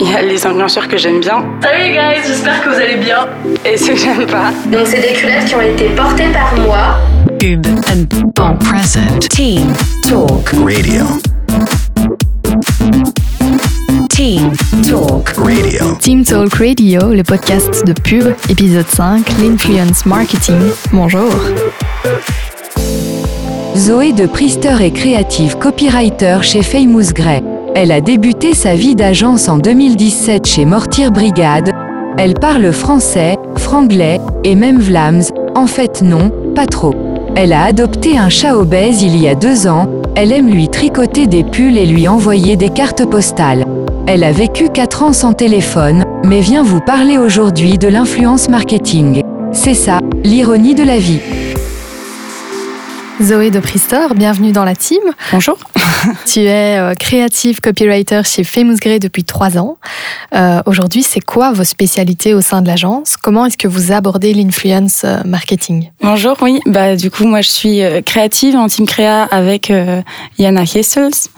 Il y a les influenceurs que j'aime bien. Salut guys, j'espère que vous allez bien. Et ceux que j'aime pas. Donc c'est des culottes qui ont été portées par moi. Cube and Bon Present. Team Talk Radio. Team Talk Radio. Team Talk Radio, le podcast de pub, épisode 5, l'influence marketing. Bonjour. Zoé de Priester est créative copywriter chez Famous Grey. Elle a débuté sa vie d'agence en 2017 chez Mortier Brigade. Elle parle français, franglais et même vlaams. En fait non, pas trop. Elle a adopté un chat obèse il y a deux ans. Elle aime lui tricoter des pulls et lui envoyer des cartes postales. Elle a vécu 4 ans sans téléphone, mais vient vous parler aujourd'hui de l'influence marketing. C'est ça, l'ironie de la vie. Zoé de Priester, bienvenue dans la team. Bonjour. Tu es euh, créative copywriter chez Famous Grey depuis trois ans. Euh, Aujourd'hui, c'est quoi vos spécialités au sein de l'agence? Comment est-ce que vous abordez l'influence euh, marketing? Bonjour, oui. Bah, du coup, moi, je suis euh, créative en team créa avec euh, Yana Hessels.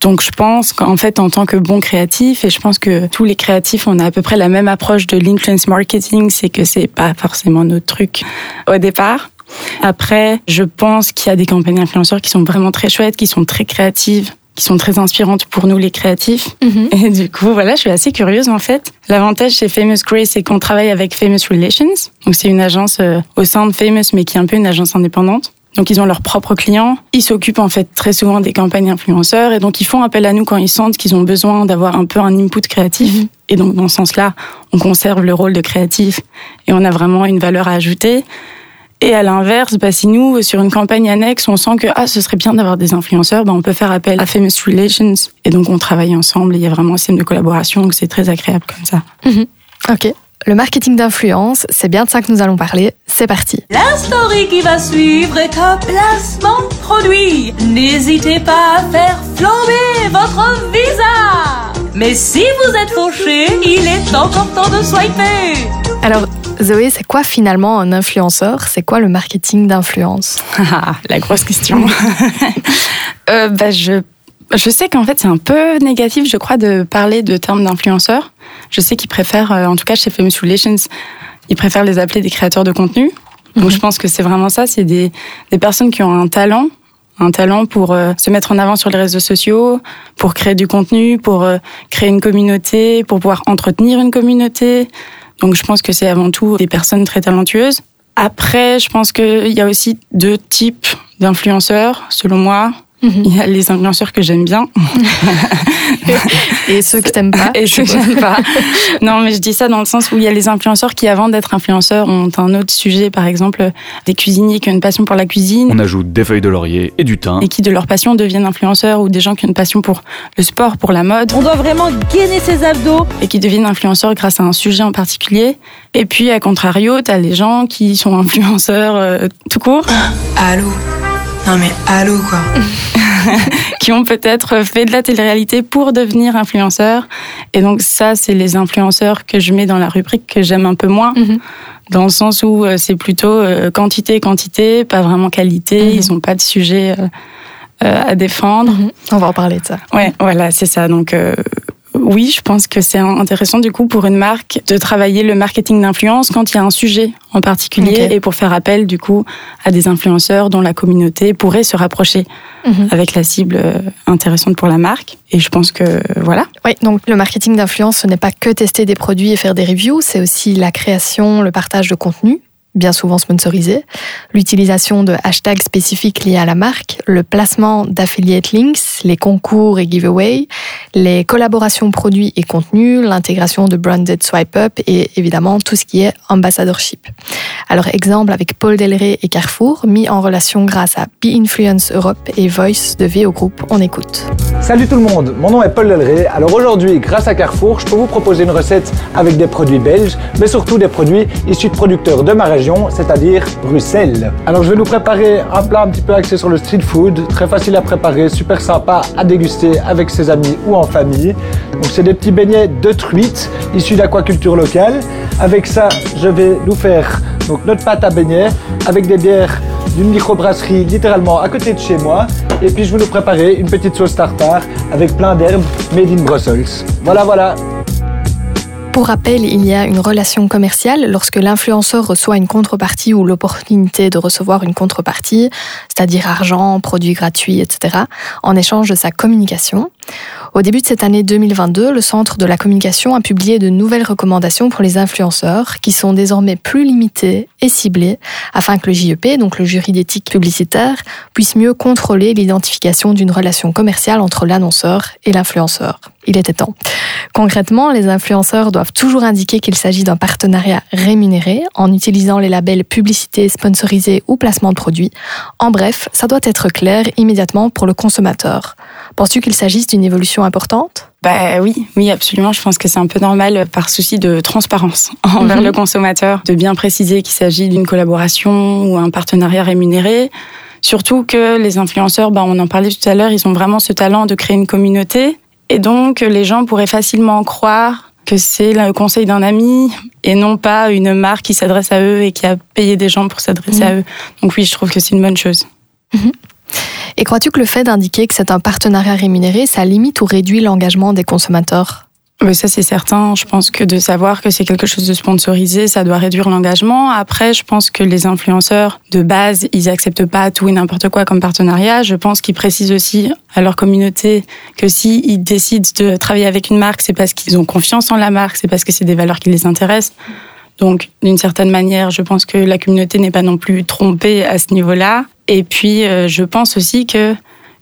Donc, je pense qu'en fait, en tant que bon créatif, et je pense que tous les créatifs, on a à peu près la même approche de l'influence marketing, c'est que c'est pas forcément notre truc au départ. Après, je pense qu'il y a des campagnes influenceurs qui sont vraiment très chouettes, qui sont très créatives, qui sont très inspirantes pour nous les créatifs. Et du coup, voilà, je suis assez curieuse en fait. L'avantage chez Famous Grey, c'est qu'on travaille avec Famous Relations. Donc c'est une agence euh, au sein de Famous, mais qui est un peu une agence indépendante. Donc ils ont leurs propres clients. Ils s'occupent en fait très souvent des campagnes influenceurs et donc ils font appel à nous quand ils sentent qu'ils ont besoin d'avoir un peu un input créatif. Et donc dans ce sens-là, on conserve le rôle de créatif et on a vraiment une valeur à ajouter. Et à l'inverse, bah, si nous, sur une campagne annexe, on sent que ah, ce serait bien d'avoir des influenceurs, bah, on peut faire appel à Famous Relations. Et donc, on travaille ensemble. Et il y a vraiment un système de collaboration, donc c'est très agréable comme ça. Ok. Le marketing d'influence, c'est bien de ça que nous allons parler. C'est parti. La story qui va suivre est un placement de produit. N'hésitez pas à faire flamber votre visa. Mais si vous êtes fauché, il est encore temps de swiper. Alors, Zoé, c'est quoi finalement un influenceur? C'est quoi le marketing d'influence? Ah, la grosse question. euh, bah, je, je sais qu'en fait, c'est un peu négatif, je crois, de parler de termes d'influenceurs. Je sais qu'ils préfèrent, euh, en tout cas chez Famous Relations, ils préfèrent les appeler des créateurs de contenu. Donc je pense que c'est vraiment ça, c'est des, des personnes qui ont un talent, un talent pour euh, se mettre en avant sur les réseaux sociaux, pour créer du contenu, pour euh, créer une communauté, pour pouvoir entretenir une communauté. Donc je pense que c'est avant tout des personnes très talentueuses. Après, je pense qu'il y a aussi deux types d'influenceurs, selon moi. Il y a les influenceurs que j'aime bien Et ceux que t'aimes pas et ceux que j'aime pas. Non, mais je dis ça dans le sens où il y a les influenceurs qui, avant d'être influenceurs, ont un autre sujet, par exemple des cuisiniers qui ont une passion pour la cuisine On ajoute des feuilles de laurier et du thym. et qui, de leur passion, deviennent influenceurs ou des gens qui ont une passion pour le sport, pour la mode On doit vraiment gainer ses abdos. et qui deviennent influenceurs grâce à un sujet en particulier. Et puis, à contrario, t'as les gens qui sont influenceurs euh, tout court, Allô Non mais allô quoi qui ont peut-être fait de la télé-réalité pour devenir influenceurs. Et donc ça, c'est les influenceurs que je mets dans la rubrique que j'aime un peu moins. Mhm. Dans le sens où euh, c'est plutôt euh, quantité, quantité, pas vraiment qualité. Mhm. Ils n'ont pas de sujet euh, à défendre. Mhm. On va en parler de ça. Ouais, voilà, c'est ça. Donc euh, oui, je pense que c'est intéressant du coup pour une marque de travailler le marketing d'influence quand il y a un sujet en particulier et pour faire appel du coup à des influenceurs dont la communauté pourrait se rapprocher Mhm. avec la cible euh, intéressante pour la marque. Et je pense que voilà. Oui, donc le marketing d'influence, ce n'est pas que tester des produits et faire des reviews, c'est aussi la création, le partage de contenu, bien souvent sponsorisé, l'utilisation de hashtags spécifiques liés à la marque, le placement d'affiliate links, les concours et giveaways, les collaborations produits et contenus, l'intégration de branded swipe up et évidemment tout ce qui est ambassadorship. Alors exemple avec Paul Delray et Carrefour, mis en relation grâce à Be Influence Europe et Voice de VO Group. On écoute. Salut tout le monde, mon nom est Paul Delray. Alors aujourd'hui, grâce à Carrefour, je peux vous proposer une recette avec des produits belges, mais surtout des produits issus de producteurs de ma région, c'est-à-dire Bruxelles. Alors je vais nous préparer un plat un petit peu axé sur le street food, très facile à préparer, super sympa à déguster avec ses amis ou en famille. Donc c'est des petits beignets de truite issus d'aquaculture locale. Avec ça, je vais nous faire donc notre pâte à beignets avec des bières d'une microbrasserie littéralement à côté de chez moi. Et puis je vais nous préparer une petite sauce tartare avec plein d'herbes made in Brussels. Voilà, voilà. Pour rappel, il y a une relation commerciale lorsque l'influenceur reçoit une contrepartie ou l'opportunité de recevoir une contrepartie, c'est-à-dire argent, produits gratuits, etc., en échange de sa communication. Au début de cette année 2022, le Centre de la communication a publié de nouvelles recommandations pour les influenceurs qui sont désormais plus limitées et ciblées afin que le JEP, donc le jury d'éthique publicitaire, puisse mieux contrôler l'identification d'une relation commerciale entre l'annonceur et l'influenceur. Il était temps. Concrètement, les influenceurs doivent toujours indiquer qu'il s'agit d'un partenariat rémunéré en utilisant les labels publicité, sponsorisé ou placement de produits. En bref, ça doit être clair immédiatement pour le consommateur. Penses-tu qu'il s'agisse d'une évolution importante bah oui, oui, absolument. Je pense que c'est un peu normal par souci de transparence envers Mhm. le consommateur de bien préciser qu'il s'agit d'une collaboration ou un partenariat rémunéré. Surtout que les influenceurs, bah, on en parlait tout à l'heure, ils ont vraiment ce talent de créer une communauté. Et donc, les gens pourraient facilement croire que c'est le conseil d'un ami et non pas une marque qui s'adresse à eux et qui a payé des gens pour s'adresser Mhm. à eux. Donc oui, je trouve que c'est une bonne chose. Et crois-tu que le fait d'indiquer que c'est un partenariat rémunéré, ça limite ou réduit l'engagement des consommateurs? Mais ça, c'est certain. Je pense que de savoir que c'est quelque chose de sponsorisé, ça doit réduire l'engagement. Après, je pense que les influenceurs, de base, ils acceptent pas tout et n'importe quoi comme partenariat. Je pense qu'ils précisent aussi à leur communauté que si ils décident de travailler avec une marque, c'est parce qu'ils ont confiance en la marque, c'est parce que c'est des valeurs qui les intéressent. Donc, d'une certaine manière, je pense que la communauté n'est pas non plus trompée à ce niveau-là. Et puis, euh, je pense aussi que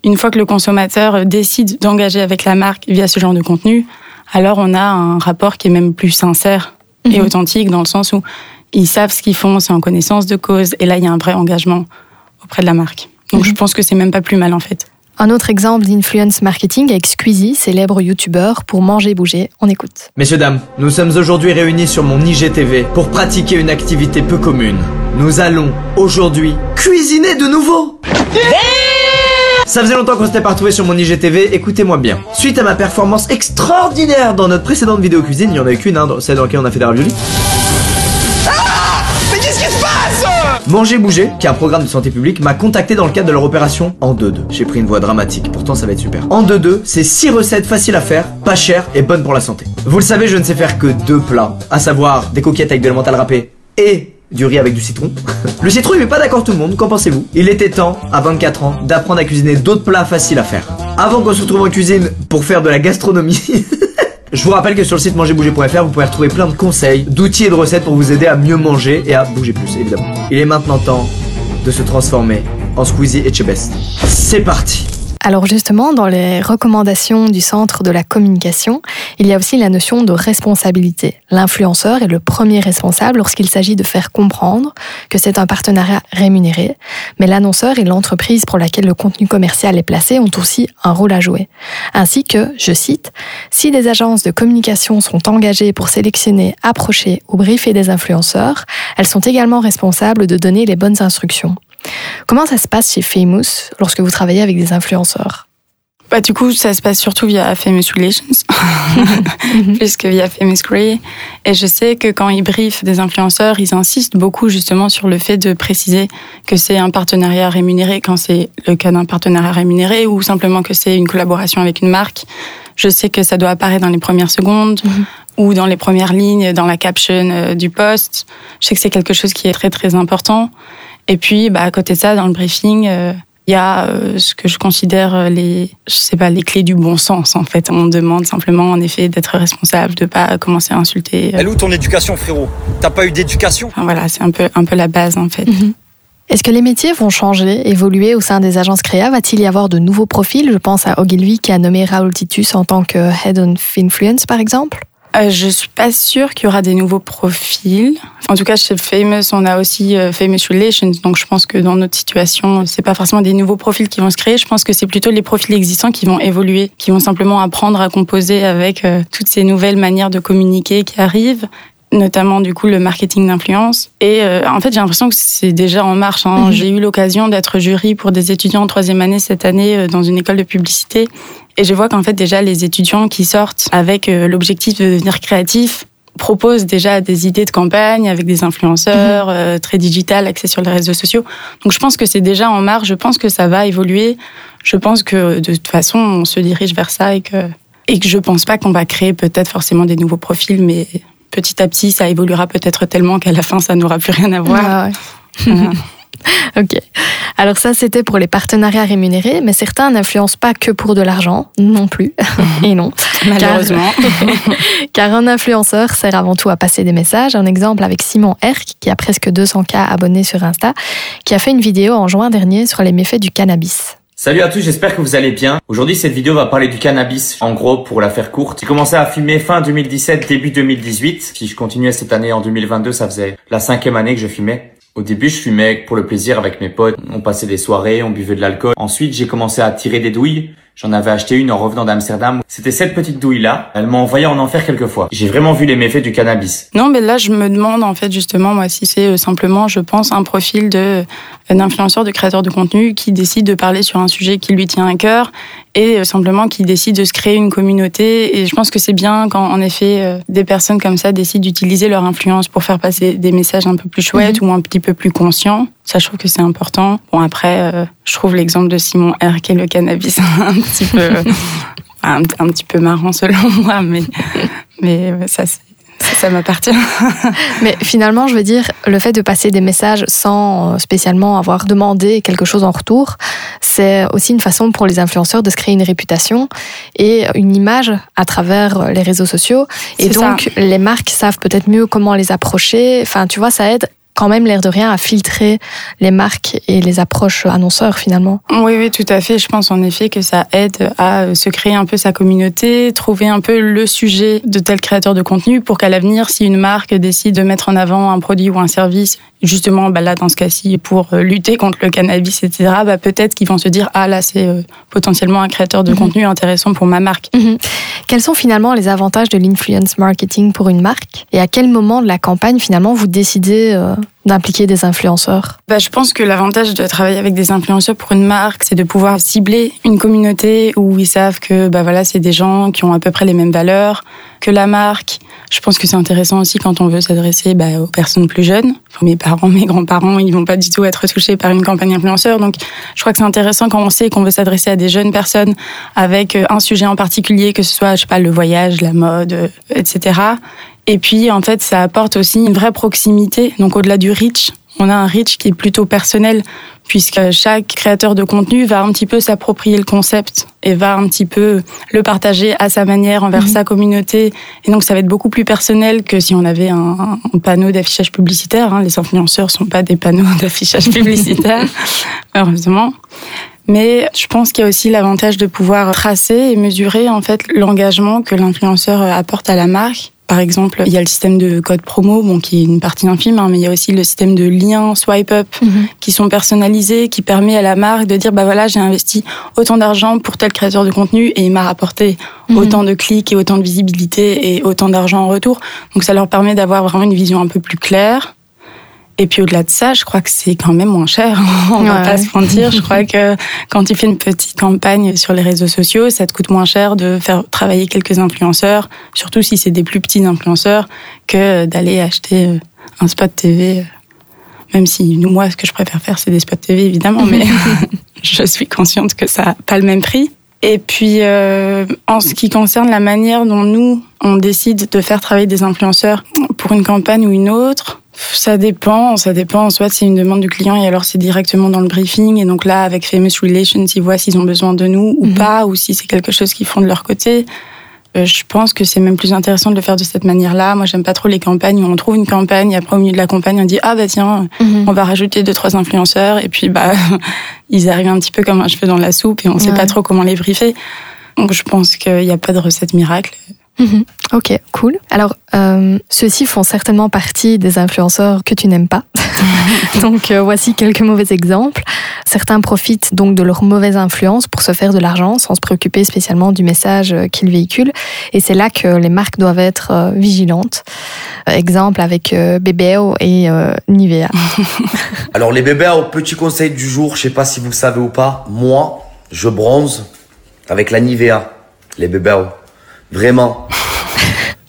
une fois que le consommateur décide d'engager avec la marque via ce genre de contenu, alors on a un rapport qui est même plus sincère et Mhm. authentique dans le sens où ils savent ce qu'ils font, c'est en connaissance de cause, et là il y a un vrai engagement auprès de la marque. Donc je pense que c'est même pas plus mal en fait. Un autre exemple d'influence marketing avec Squeezie, célèbre youtubeur pour manger bouger. On écoute. Messieurs, dames, nous sommes aujourd'hui réunis sur mon IGTV pour pratiquer une activité peu commune. Nous allons aujourd'hui cuisiner de nouveau ça faisait longtemps qu'on s'était pas retrouvés sur mon IGTV, écoutez-moi bien. Suite à ma performance extraordinaire dans notre précédente vidéo cuisine, il y en a eu qu'une, hein, celle dans laquelle on a fait des raviolis. Manger Bouger, qui est un programme de santé publique, m'a contacté dans le cadre de leur opération en 2-2. J'ai pris une voix dramatique, pourtant ça va être super. En 2-2, c'est 6 recettes faciles à faire, pas chères et bonnes pour la santé. Vous le savez, je ne sais faire que deux plats, à savoir des coquillettes avec de l'emmental râpé et du riz avec du citron. Le citron, il met pas d'accord tout le monde, qu'en pensez-vous? Il était temps, à 24 ans, d'apprendre à cuisiner d'autres plats faciles à faire. Avant qu'on se retrouve en cuisine pour faire de la gastronomie. Je vous rappelle que sur le site mangerbouger.fr, vous pouvez retrouver plein de conseils, d'outils et de recettes pour vous aider à mieux manger et à bouger plus, évidemment. Il est maintenant temps de se transformer en Squeezie et Chebest. C'est parti Alors justement, dans les recommandations du Centre de la communication, il y a aussi la notion de responsabilité. L'influenceur est le premier responsable lorsqu'il s'agit de faire comprendre que c'est un partenariat rémunéré, mais l'annonceur et l'entreprise pour laquelle le contenu commercial est placé ont aussi un rôle à jouer. Ainsi que, je cite, si des agences de communication sont engagées pour sélectionner, approcher ou briefer des influenceurs, elles sont également responsables de donner les bonnes instructions. Comment ça se passe chez Famous lorsque vous travaillez avec des influenceurs? Bah, du coup, ça se passe surtout via Famous Relations, plus que via Famous Grey. Et je sais que quand ils briefent des influenceurs, ils insistent beaucoup justement sur le fait de préciser que c'est un partenariat rémunéré quand c'est le cas d'un partenariat rémunéré ou simplement que c'est une collaboration avec une marque. Je sais que ça doit apparaître dans les premières secondes ou dans les premières lignes, dans la caption euh, du post. Je sais que c'est quelque chose qui est très très important. Et puis, bah, à côté de ça, dans le briefing, euh, il y a euh, ce que je considère euh, les, je sais pas, les clés du bon sens. En fait, on demande simplement, en effet, d'être responsable, de pas commencer à insulter. euh. Elle est où ton éducation, frérot? T'as pas eu d'éducation? Enfin, voilà, c'est un peu, un peu la base, en fait. Est-ce que les métiers vont changer, évoluer au sein des agences créa? Va-t-il y avoir de nouveaux profils? Je pense à Ogilvy qui a nommé Raoul Titus en tant que Head of Influence, par exemple. Euh, je suis pas sûre qu'il y aura des nouveaux profils. En tout cas, chez Famous, on a aussi euh, Famous Relations. Donc, je pense que dans notre situation, c'est pas forcément des nouveaux profils qui vont se créer. Je pense que c'est plutôt les profils existants qui vont évoluer, qui vont simplement apprendre à composer avec euh, toutes ces nouvelles manières de communiquer qui arrivent notamment du coup le marketing d'influence. Et euh, en fait, j'ai l'impression que c'est déjà en marche. Hein. Mhm. J'ai eu l'occasion d'être jury pour des étudiants en troisième année cette année euh, dans une école de publicité. Et je vois qu'en fait déjà les étudiants qui sortent avec euh, l'objectif de devenir créatifs proposent déjà des idées de campagne avec des influenceurs euh, très digital, axés sur les réseaux sociaux. Donc je pense que c'est déjà en marche. Je pense que ça va évoluer. Je pense que de toute façon, on se dirige vers ça et que et que je pense pas qu'on va créer peut-être forcément des nouveaux profils, mais petit à petit, ça évoluera peut-être tellement qu'à la fin, ça n'aura plus rien à voir. Ah ouais. Ok. Alors ça, c'était pour les partenariats rémunérés, mais certains n'influencent pas que pour de l'argent, non plus. Et non. Malheureusement. Car, car un influenceur sert avant tout à passer des messages. Un exemple avec Simon Herc, qui a presque 200K abonnés sur Insta, qui a fait une vidéo en juin dernier sur les méfaits du cannabis. Salut à tous, j'espère que vous allez bien. Aujourd'hui, cette vidéo va parler du cannabis. En gros, pour la faire courte, j'ai commencé à fumer fin 2017, début 2018. Si je continuais cette année en 2022, ça faisait la cinquième année que je fumais. Au début, je fumais pour le plaisir avec mes potes. On passait des soirées, on buvait de l'alcool. Ensuite, j'ai commencé à tirer des douilles. J'en avais acheté une en revenant d'Amsterdam. C'était cette petite douille-là. Elle m'a envoyé en enfer quelques fois. J'ai vraiment vu les méfaits du cannabis. Non, mais là, je me demande en fait justement, moi, si c'est euh, simplement, je pense, un profil de un influenceur, de créateur de contenu qui décide de parler sur un sujet qui lui tient à cœur et euh, simplement qui décide de se créer une communauté. Et je pense que c'est bien quand, en effet, euh, des personnes comme ça décident d'utiliser leur influence pour faire passer des messages un peu plus chouettes ou un petit peu plus conscients. Ça, je trouve que c'est important. Bon, après, euh, je trouve l'exemple de Simon Herc et le cannabis un petit peu, un, un petit peu marrant selon moi, mais, mais ça, c'est- ça, ça m'appartient. Mais finalement, je veux dire, le fait de passer des messages sans euh, spécialement avoir demandé quelque chose en retour, c'est aussi une façon pour les influenceurs de se créer une réputation et une image à travers les réseaux sociaux. Et ça. donc, les marques savent peut-être mieux comment les approcher. Enfin, tu vois, ça aide quand même l'air de rien à filtrer les marques et les approches annonceurs finalement. Oui, oui, tout à fait. Je pense en effet que ça aide à euh, se créer un peu sa communauté, trouver un peu le sujet de tel créateur de contenu pour qu'à l'avenir, si une marque décide de mettre en avant un produit ou un service, justement, bah là, dans ce cas-ci, pour euh, lutter contre le cannabis, etc., bah peut-être qu'ils vont se dire, ah là, c'est euh, potentiellement un créateur de contenu intéressant pour ma marque. Quels sont finalement les avantages de l'influence marketing pour une marque? Et à quel moment de la campagne finalement vous décidez euh, d'impliquer des influenceurs? Bah, je pense que l'avantage de travailler avec des influenceurs pour une marque, c'est de pouvoir cibler une communauté où ils savent que bah voilà, c'est des gens qui ont à peu près les mêmes valeurs que la marque. Je pense que c'est intéressant aussi quand on veut s'adresser bah, aux personnes plus jeunes. Mes parents, mes grands-parents, ils vont pas du tout être touchés par une campagne influenceur. Donc, je crois que c'est intéressant quand on sait qu'on veut s'adresser à des jeunes personnes avec euh, un sujet en particulier, que ce soit, je sais pas, le voyage, la mode, euh, etc. Et puis, en fait, ça apporte aussi une vraie proximité. Donc, au-delà du reach, on a un reach qui est plutôt personnel, puisque chaque créateur de contenu va un petit peu s'approprier le concept et va un petit peu le partager à sa manière envers sa communauté. Et donc, ça va être beaucoup plus personnel que si on avait un, un panneau d'affichage publicitaire. hein. Les influenceurs sont pas des panneaux d'affichage publicitaire, heureusement. Mais je pense qu'il y a aussi l'avantage de pouvoir tracer et mesurer en fait l'engagement que l'influenceur apporte à la marque. Par exemple, il y a le système de code promo, bon, qui est une partie infime, hein, mais il y a aussi le système de liens swipe up qui sont personnalisés, qui permet à la marque de dire, bah voilà, j'ai investi autant d'argent pour tel créateur de contenu et il m'a rapporté Mhm. autant de clics et autant de visibilité et autant d'argent en retour. Donc ça leur permet d'avoir vraiment une vision un peu plus claire. Et puis au-delà de ça, je crois que c'est quand même moins cher. On va pas se mentir. Je crois que quand tu fais une petite campagne sur les réseaux sociaux, ça te coûte moins cher de faire travailler quelques influenceurs, surtout si c'est des plus petits influenceurs, que d'aller acheter euh, un spot TV. Même si nous, moi, ce que je préfère faire, c'est des spots TV, évidemment, mais je suis consciente que ça n'a pas le même prix. Et puis, euh, en ce qui concerne la manière dont nous, on décide de faire travailler des influenceurs pour une campagne ou une autre, ça dépend, ça dépend. Soit c'est une demande du client et alors c'est directement dans le briefing. Et donc là, avec Famous Relations, ils voient s'ils ont besoin de nous ou pas, ou si c'est quelque chose qu'ils font de leur côté. Euh, Je pense que c'est même plus intéressant de le faire de cette manière-là. Moi, j'aime pas trop les campagnes où on trouve une campagne, et après au milieu de la campagne, on dit ah bah tiens, on va rajouter deux trois influenceurs, et puis bah ils arrivent un petit peu comme un cheveu dans la soupe et on sait Ouais. pas trop comment les briefer. Donc je pense qu'il n'y a pas de recette miracle. Mhm. Ok, cool. Alors, euh, ceux-ci font certainement partie des influenceurs que tu n'aimes pas. donc, euh, voici quelques mauvais exemples. Certains profitent donc de leur mauvaise influence pour se faire de l'argent sans se préoccuper spécialement du message euh, qu'ils véhiculent. Et c'est là que les marques doivent être euh, vigilantes. Exemple avec euh, BBO et euh, Nivea. Alors les bébés, au petit conseil du jour, je sais pas si vous le savez ou pas, moi, je bronze avec la Nivea. Les bébés, vraiment.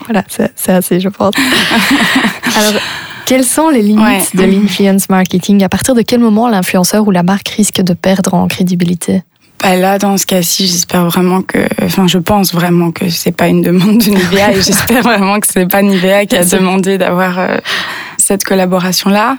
Voilà, c'est assez, je pense. Alors, quelles sont les limites de l'influence marketing? À partir de quel moment l'influenceur ou la marque risque de perdre en crédibilité? Bah là, dans ce cas-ci, j'espère vraiment que, enfin, je pense vraiment que c'est pas une demande de Nivea et j'espère vraiment que c'est pas Nivea qui a demandé d'avoir euh, cette collaboration-là.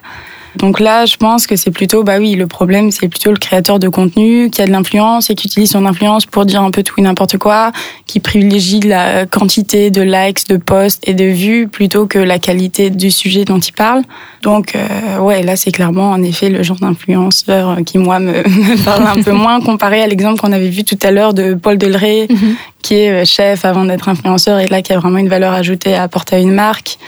Donc là, je pense que c'est plutôt, bah oui, le problème, c'est plutôt le créateur de contenu qui a de l'influence et qui utilise son influence pour dire un peu tout et n'importe quoi, qui privilégie la quantité de likes, de posts et de vues plutôt que la qualité du sujet dont il parle. Donc, euh, ouais, là, c'est clairement, en effet, le genre d'influenceur qui, moi, me, parle un peu moins comparé à l'exemple qu'on avait vu tout à l'heure de Paul Delray, mhm. qui est euh, chef avant d'être influenceur et là, qui a vraiment une valeur ajoutée à apporter à une marque.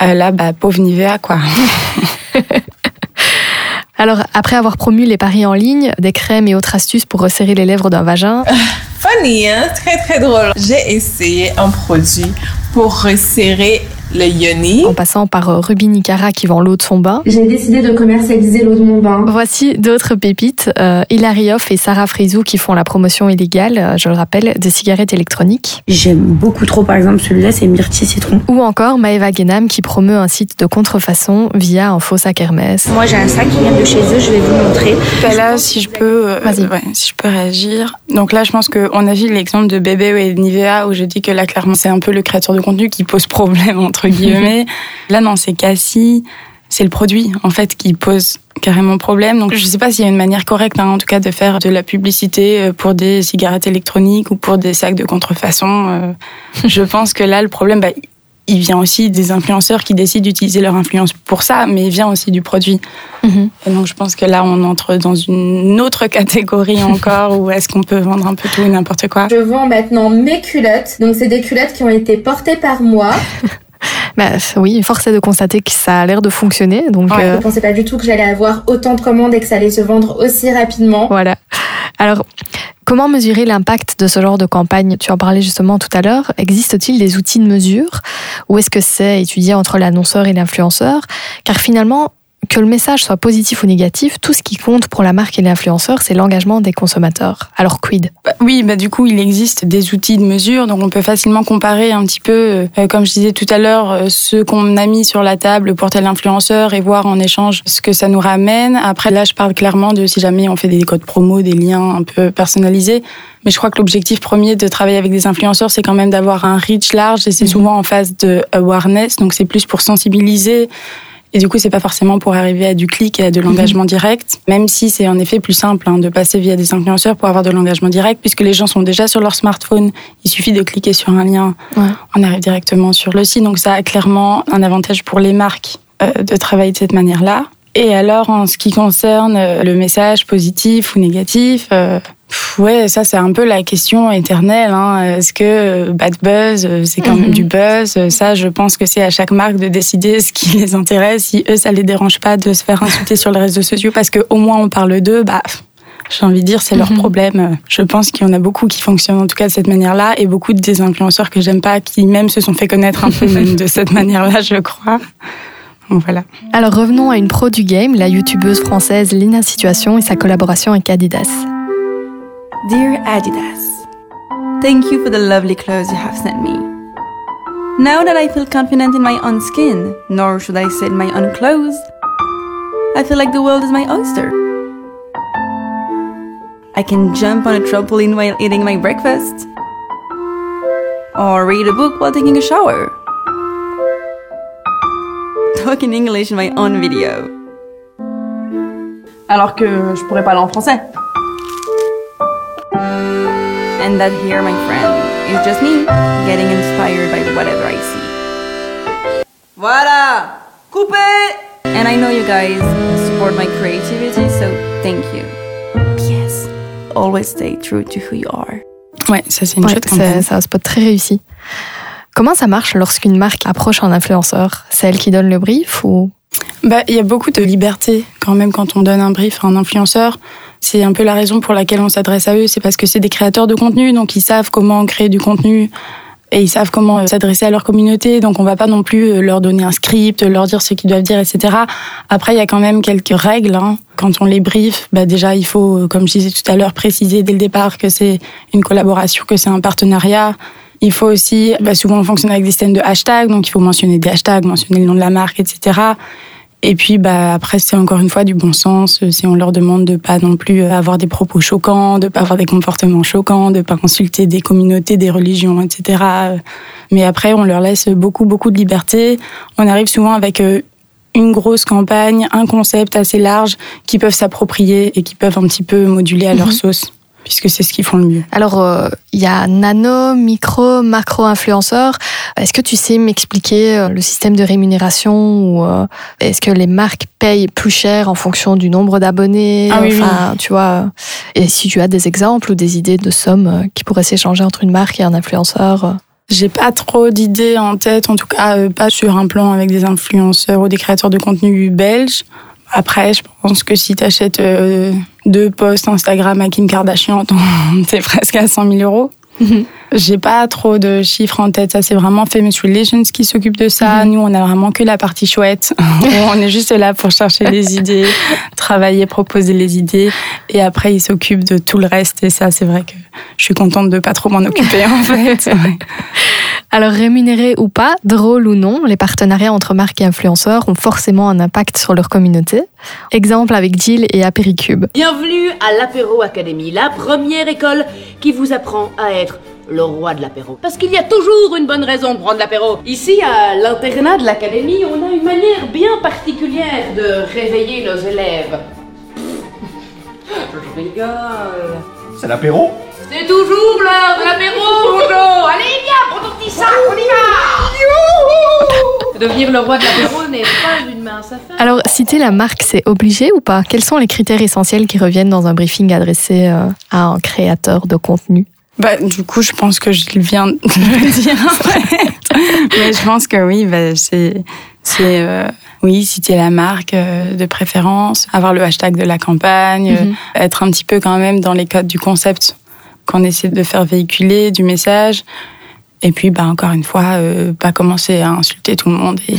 Euh, là, bah, pauvre Nivea, quoi. Alors, après avoir promu les paris en ligne, des crèmes et autres astuces pour resserrer les lèvres d'un vagin. Funny, hein? Très, très drôle. J'ai essayé un produit pour resserrer le yoni. En passant par euh, Ruby Nicara qui vend l'eau de son bain. J'ai décidé de commercialiser l'eau de mon bain. Voici d'autres pépites. Euh, Hilary Hoff et Sarah Frizou qui font la promotion illégale, euh, je le rappelle, des cigarettes électroniques. J'aime beaucoup trop, par exemple, celui-là, c'est Myrtille Citron. Ou encore Maeva Genam qui promeut un site de contrefaçon via un faux sac Hermès. Moi, j'ai un sac qui vient de chez eux, je vais vous montrer. Bah là, si je peux, euh, ouais, si je peux réagir. Donc là, je pense qu'on a vu l'exemple de Bébé et de Nivea où je dis que là, clairement, c'est un peu le créateur de contenu qui pose problème, entre guillemets. Là, non, c'est Cassie. C'est le produit, en fait, qui pose carrément problème. Donc, je ne sais pas s'il y a une manière correcte, hein, en tout cas, de faire de la publicité euh, pour des cigarettes électroniques ou pour des sacs de contrefaçon. Euh. je pense que là, le problème, bah, il vient aussi des influenceurs qui décident d'utiliser leur influence pour ça, mais il vient aussi du produit. Mhm. Et donc je pense que là, on entre dans une autre catégorie encore où est-ce qu'on peut vendre un peu tout et n'importe quoi. Je vends maintenant mes culottes. Donc c'est des culottes qui ont été portées par moi. Bah, oui, force est de constater que ça a l'air de fonctionner. Donc, euh, Je ne pensais pas du tout que j'allais avoir autant de commandes et que ça allait se vendre aussi rapidement. Voilà. Alors, comment mesurer l'impact de ce genre de campagne? Tu en parlais justement tout à l'heure. Existe-t-il des outils de mesure? Ou est-ce que c'est étudié entre l'annonceur et l'influenceur? Car finalement, que le message soit positif ou négatif, tout ce qui compte pour la marque et l'influenceur, c'est l'engagement des consommateurs. Alors quid? Bah, Oui, bah du coup, il existe des outils de mesure, donc on peut facilement comparer un petit peu, euh, comme je disais tout à l'heure, euh, ce qu'on a mis sur la table pour tel influenceur et voir en échange ce que ça nous ramène. Après, là, je parle clairement de si jamais on fait des codes promo, des liens un peu personnalisés. Mais je crois que l'objectif premier de travailler avec des influenceurs, c'est quand même d'avoir un reach large et c'est mhm. souvent en phase de awareness, donc c'est plus pour sensibiliser et du coup, c'est pas forcément pour arriver à du clic et à de l'engagement mhm. direct, même si c'est en effet plus simple hein, de passer via des influenceurs pour avoir de l'engagement direct, puisque les gens sont déjà sur leur smartphone. Il suffit de cliquer sur un lien, on arrive directement sur le site. Donc ça a clairement un avantage pour les marques euh, de travailler de cette manière-là. Et alors, en ce qui concerne euh, le message positif ou négatif, euh, Ouais, ça c'est un peu la question éternelle. Hein. Est-ce que euh, bad buzz, euh, c'est quand même mhm. du buzz? Ça, je pense que c'est à chaque marque de décider ce qui les intéresse. Si eux, ça les dérange pas de se faire insulter sur les réseaux sociaux parce qu'au moins on parle d'eux, bah j'ai envie de dire, c'est leur mhm. problème. Je pense qu'il y en a beaucoup qui fonctionnent en tout cas de cette manière-là et beaucoup de des influenceurs que j'aime pas qui même se sont fait connaître un peu même de cette manière-là, je crois. voilà. Alors revenons à une pro du game, la youtubeuse française Lina Situation et sa collaboration avec Adidas. Dear Adidas, thank you for the lovely clothes you have sent me. Now that I feel confident in my own skin, nor should I say in my own clothes, I feel like the world is my oyster. I can jump on a trampoline while eating my breakfast, or read a book while taking a shower, talk in English in my own video. Alors que je pourrais parler en français. And that here, my friend, is just me getting inspired by whatever I see. Voilà! Coupé! And I know you guys support my creativity, so thank you. Yes, always stay true to who you are. Ouais, ça c'est une ouais, chouette C'est un spot très réussi. Comment ça marche lorsqu'une marque approche un influenceur? C'est elle qui donne le brief ou bah, il y a beaucoup de liberté quand même quand on donne un brief à un influenceur. C'est un peu la raison pour laquelle on s'adresse à eux, c'est parce que c'est des créateurs de contenu, donc ils savent comment créer du contenu et ils savent comment euh, s'adresser à leur communauté. Donc on va pas non plus euh, leur donner un script, leur dire ce qu'ils doivent dire, etc. Après, il y a quand même quelques règles. Hein. Quand on les brief, bah déjà il faut, euh, comme je disais tout à l'heure, préciser dès le départ que c'est une collaboration, que c'est un partenariat Il faut aussi, bah, souvent on fonctionne avec des systèmes de hashtags, donc il faut mentionner des hashtags, mentionner le nom de la marque, etc. Et puis bah après c'est encore une fois du bon sens si on leur demande de pas non plus avoir des propos choquants, de pas avoir des comportements choquants, de pas insulter des communautés, des religions, etc. Mais après on leur laisse beaucoup beaucoup de liberté. On arrive souvent avec euh, une grosse campagne, un concept assez large qui peuvent s'approprier et qui peuvent un petit peu moduler à leur Mhm. sauce puisque c'est ce qu'ils font le mieux. Alors, euh, il y a nano, micro, macro influenceurs. Est-ce que tu sais m'expliquer euh, le système de rémunération ou euh, est-ce que les marques payent plus cher en fonction du nombre d'abonnés? Ah oui, tu vois. Et si tu as des exemples ou des idées de sommes qui pourraient s'échanger entre une marque et un influenceur? J'ai pas trop d'idées en tête, en tout cas euh, pas sur un plan avec des influenceurs ou des créateurs de contenu belges. Après, je pense que si t'achètes euh, deux posts Instagram à Kim Kardashian, t'es presque à 100 000 euros. J'ai pas trop de chiffres en tête. Ça, c'est vraiment Famous Relations qui s'occupe de ça. Nous, on a vraiment que la partie chouette. on est juste là pour chercher les idées, travailler, proposer les idées. Et après, ils s'occupent de tout le reste. Et ça, c'est vrai que je suis contente de pas trop m'en occuper, en fait. Ouais. Alors, rémunérés ou pas, drôle ou non, les partenariats entre marques et influenceurs ont forcément un impact sur leur communauté. Exemple avec Jill et Apéricube. Bienvenue à l'Apéro Academy, la première école qui vous apprend à être le roi de l'apéro. Parce qu'il y a toujours une bonne raison de prendre l'apéro. Ici, à l'internat de l'Académie, on a une manière bien particulière de réveiller nos élèves. Je rigole. C'est l'apéro? C'est toujours l'heure de l'apéro, Mojo Allez, viens, prends ton petit sac, on y va. Devenir le roi de l'apéro n'est pas une mince affaire. Alors, citer la marque, c'est obligé ou pas? Quels sont les critères essentiels qui reviennent dans un briefing adressé euh, à un créateur de contenu? Bah, du coup, je pense que je viens de le dire. En fait. Mais je pense que oui, bah, c'est, c'est, euh, oui, citer la marque euh, de préférence, avoir le hashtag de la campagne, euh, Mhm. être un petit peu quand même dans les codes du concept qu'on essaie de faire véhiculer, du message. Et puis, bah, encore une fois, euh, pas commencer à insulter tout le monde et,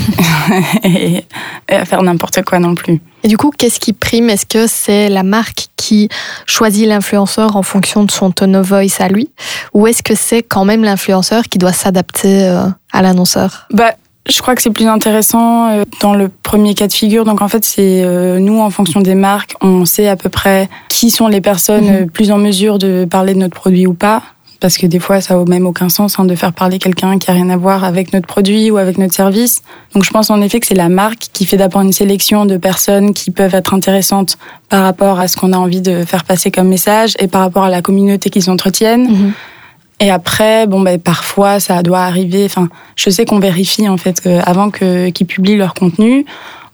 et, et à faire n'importe quoi non plus. Et du coup, qu'est-ce qui prime? Est-ce que c'est la marque qui choisit l'influenceur en fonction de son tone of voice à lui? Ou est-ce que c'est quand même l'influenceur qui doit s'adapter euh, à l'annonceur? Bah, je crois que c'est plus intéressant euh, dans le premier cas de figure. Donc en fait, c'est euh, nous en fonction des marques, on sait à peu près qui sont les personnes Mhm. euh, plus en mesure de parler de notre produit ou pas. Parce que des fois, ça n'a même aucun sens hein, de faire parler quelqu'un qui a rien à voir avec notre produit ou avec notre service. Donc je pense en effet que c'est la marque qui fait d'abord une sélection de personnes qui peuvent être intéressantes par rapport à ce qu'on a envie de faire passer comme message et par rapport à la communauté qu'ils entretiennent. Et après, bon, ben, parfois, ça doit arriver. Enfin, je sais qu'on vérifie, en fait, que avant que, qu'ils publient leur contenu,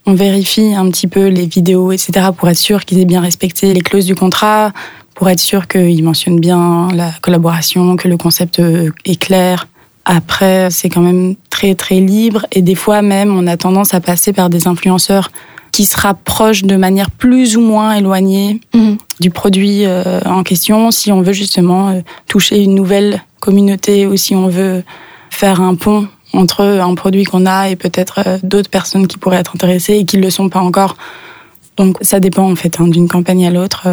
on vérifie un petit peu les vidéos, etc., pour être sûr qu'ils aient bien respecté les clauses du contrat, pour être sûr qu'ils mentionnent bien la collaboration, que le concept euh, est clair. Après, c'est quand même très, très libre. Et des fois, même, on a tendance à passer par des influenceurs qui se rapprochent de manière plus ou moins éloignée du produit euh, en question, si on veut justement euh, toucher une nouvelle communauté ou si on veut faire un pont entre un produit qu'on a et peut-être euh, d'autres personnes qui pourraient être intéressées et qui ne le sont pas encore. Donc ça dépend en fait hein, d'une campagne à l'autre,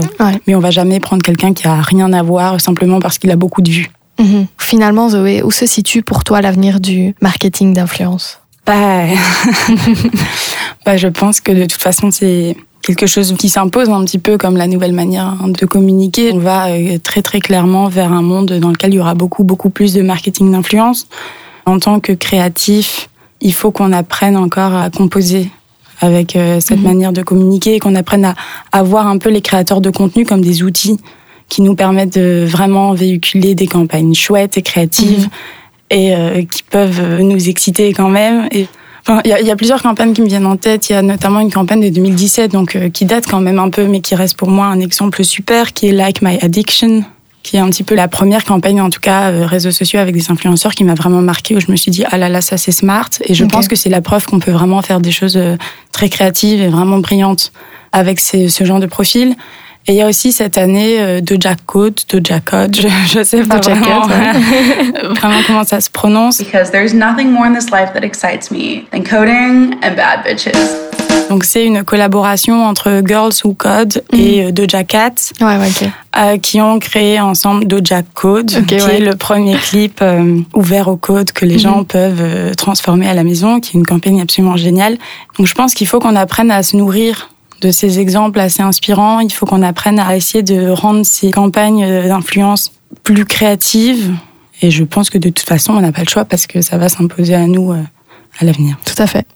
mais on va jamais prendre quelqu'un qui a rien à voir simplement parce qu'il a beaucoup de vues. Mhm. Finalement, Zoé, où se situe pour toi l'avenir du marketing d'influence? Bah, bah, je pense que de toute façon, c'est quelque chose qui s'impose un petit peu comme la nouvelle manière hein, de communiquer. On va euh, très très clairement vers un monde dans lequel il y aura beaucoup beaucoup plus de marketing d'influence. En tant que créatif, il faut qu'on apprenne encore à composer avec euh, cette Mhm. manière de communiquer, qu'on apprenne à, à voir un peu les créateurs de contenu comme des outils qui nous permettent de vraiment véhiculer des campagnes chouettes et créatives et euh, qui peuvent euh, nous exciter quand même. Et Enfin, il y, y a plusieurs campagnes qui me viennent en tête. Il y a notamment une campagne de 2017, donc euh, qui date quand même un peu, mais qui reste pour moi un exemple super, qui est Like My Addiction, qui est un petit peu la première campagne, en tout cas euh, réseaux sociaux avec des influenceurs, qui m'a vraiment marqué, où je me suis dit ah là là ça c'est smart. Et je pense que c'est la preuve qu'on peut vraiment faire des choses euh, très créatives et vraiment brillantes avec ces- ce genre de profil. Et il y a aussi cette année euh, Doja Cat, Doja Cat, je, je sais pas Doja vraiment, comment ça se prononce. Because there's nothing more in this life that excites me than coding and bad bitches. Donc c'est une collaboration entre Girls Who Code et euh, Doja Cat, Ouais, ouais, ok. euh, qui ont créé ensemble Doja Code, qui ouais. est le premier clip euh, ouvert au code que les gens Mhm. peuvent euh, transformer à la maison, qui est une campagne absolument géniale. Donc je pense qu'il faut qu'on apprenne à se nourrir de ces exemples assez inspirants. Il faut qu'on apprenne à essayer de rendre ces campagnes euh, d'influence plus créatives. Et je pense que de toute façon, on n'a pas le choix parce que ça va s'imposer à nous euh, à l'avenir. Tout à fait.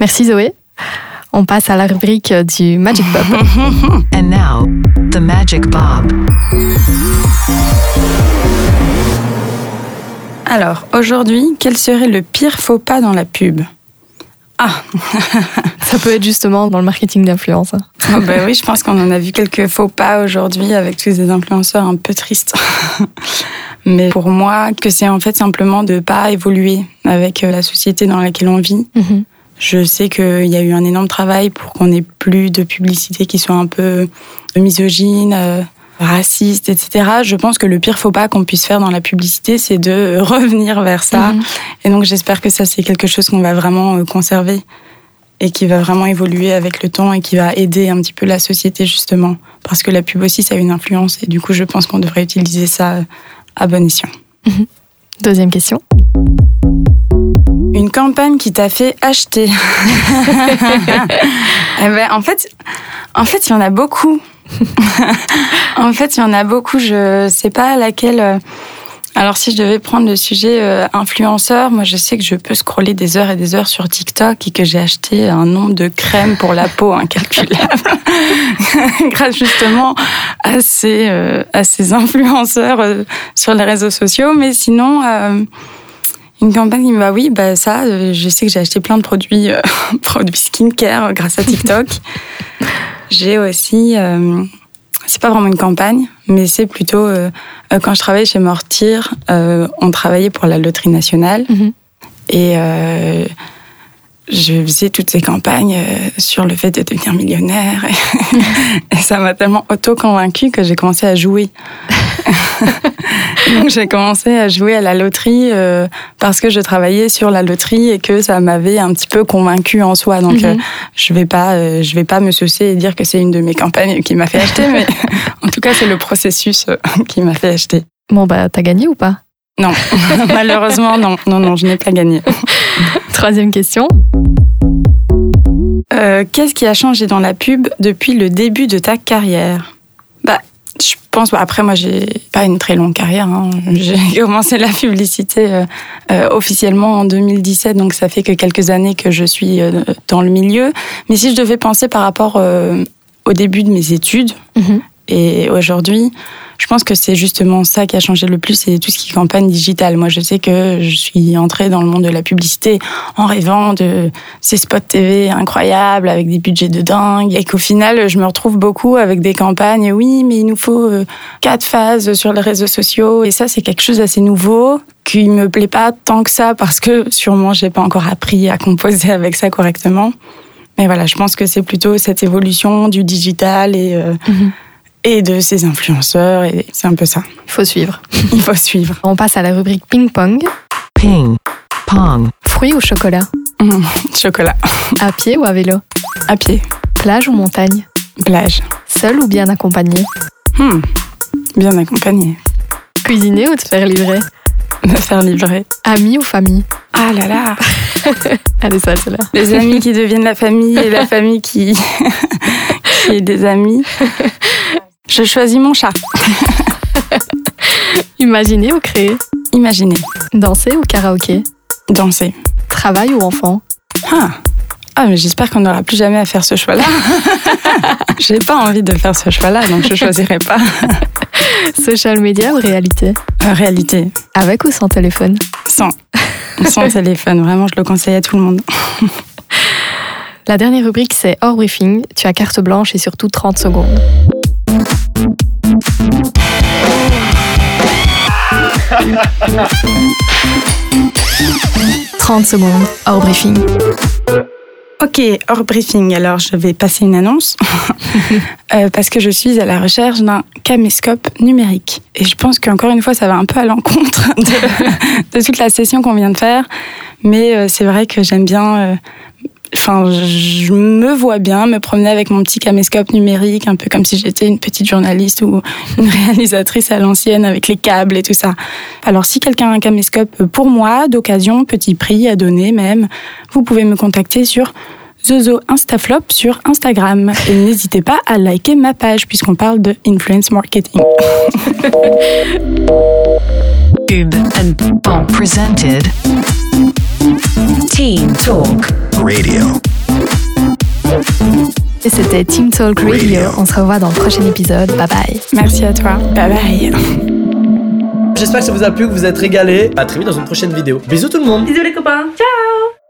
Merci Zoé. On passe à la rubrique du Magic Bob. And now, the Magic Bob. Alors, aujourd'hui, quel serait le pire faux pas dans la pub? Ah, Ça peut être justement dans le marketing d'influence. Oh bah oui, je pense qu'on en a vu quelques faux pas aujourd'hui avec tous ces influenceurs un peu tristes. Mais pour moi, que c'est en fait simplement de pas évoluer avec euh, la société dans laquelle on vit. Mhm. Je sais qu'il y a eu un énorme travail pour qu'on ait plus de publicité qui soit un peu misogyne, raciste, etc. Je pense que le pire faux pas qu'on puisse faire dans la publicité, c'est de revenir vers ça. Mhm. Et donc j'espère que ça, c'est quelque chose qu'on va vraiment euh, conserver et qui va vraiment évoluer avec le temps et qui va aider un petit peu la société justement. Parce que la pub aussi, ça a une influence et du coup, je pense qu'on devrait utiliser ça euh, à bon escient. Deuxième question. Une campagne qui t'a fait acheter. Eh ben, en fait, en fait, il y en a beaucoup. en fait, il y en a beaucoup. Je sais pas laquelle. euh, Alors, si je devais prendre le sujet euh, influenceur, moi, je sais que je peux scroller des heures et des heures sur TikTok et que j'ai acheté un nombre de crèmes pour la peau incalculable, grâce justement à ces euh, à ces influenceurs euh, sur les réseaux sociaux. Mais sinon. une campagne, bah oui, bah ça, je sais que j'ai acheté plein de produits, produits skincare grâce à TikTok. J'ai aussi, euh, c'est pas vraiment une campagne, mais c'est plutôt euh, quand je travaillais chez Mortir, euh, on travaillait pour la loterie nationale Mhm. et euh, je faisais toutes ces campagnes euh, sur le fait de devenir millionnaire et, ça m'a tellement auto-convaincue que j'ai commencé à jouer. Donc j'ai commencé à jouer à la loterie euh, parce que je travaillais sur la loterie et que ça m'avait un petit peu convaincue en soi. Donc Mhm. euh, je vais pas, je vais pas me saucer et dire que c'est une de mes campagnes qui m'a fait acheter, mais en tout cas c'est le processus qui m'a fait acheter. Bon, bah, t'as gagné ou pas? Non, malheureusement non, non, non, je n'ai pas gagné. Troisième question. Euh, Qu'est-ce qui a changé dans la pub depuis le début de ta carrière? Bah, je pense. bah, après, moi, j'ai pas une très longue carrière. hein. J'ai commencé la publicité euh, euh, officiellement en 2017, donc ça fait que quelques années que je suis dans le milieu. Mais si je devais penser par rapport au début de mes études Mhm. Et aujourd'hui, je pense que c'est justement ça qui a changé le plus, c'est tout ce qui est campagne digitale. Moi, je sais que je suis entrée dans le monde de la publicité en rêvant de ces spots TV incroyables avec des budgets de dingue et qu'au final, je me retrouve beaucoup avec des campagnes. Oui, mais il nous faut euh, quatre phases sur les réseaux sociaux et ça, c'est quelque chose d'assez nouveau qui me plaît pas tant que ça parce que sûrement j'ai pas encore appris à composer avec ça correctement. Mais voilà, je pense que c'est plutôt cette évolution du digital et euh, Mhm. Et de ces influenceurs et c'est un peu ça. Il faut suivre. Il faut suivre. On passe à la rubrique ping-pong. Ping. Pong. Fruits ou chocolat? Mmh, chocolat. À pied ou à vélo? À pied. Plage ou montagne? Plage. Seul ou bien accompagné? Hmm, Bien accompagné. Cuisiner ou te faire livrer? Me faire livrer. Amis ou famille? Ah là là Allez, ça, c'est là. Les amis qui deviennent la famille et la famille qui, qui est des amis. Je choisis mon chat. Imaginer ou créer Imaginer. Danser ou karaoké Danser. Travail ou enfant Ah, ah mais j'espère qu'on n'aura plus jamais à faire ce choix-là. J'ai pas envie de faire ce choix-là, donc je choisirai pas. Social media ou réalité? Euh, réalité. Avec ou sans téléphone? Sans. Sans téléphone, vraiment, je le conseille à tout le monde. La dernière rubrique, c'est hors briefing. Tu as carte blanche et surtout 30 secondes. « 30 secondes, hors briefing. Ok, hors briefing, alors je vais passer une annonce Euh, parce que je suis à la recherche d'un caméscope numérique. Et je pense qu'encore une fois, ça va un peu à l'encontre de, de toute la session qu'on vient de faire. Mais euh, c'est vrai que j'aime bien, euh, enfin, je me vois bien me promener avec mon petit caméscope numérique, un peu comme si j'étais une petite journaliste ou une réalisatrice à l'ancienne avec les câbles et tout ça. Alors, si quelqu'un a un caméscope pour moi, d'occasion, petit prix à donner même, vous pouvez me contacter sur Zozo sur Instagram. Et n'hésitez pas à liker ma page puisqu'on parle de influence marketing. And Bon presented Team Talk Radio. Et c'était Team Talk Radio. On se revoit dans le prochain épisode. Bye bye. Merci à toi. Bye bye. J'espère que ça vous a plu, que vous êtes régalés. À très vite dans une prochaine vidéo. Bisous tout le monde. Bisous les copains. Ciao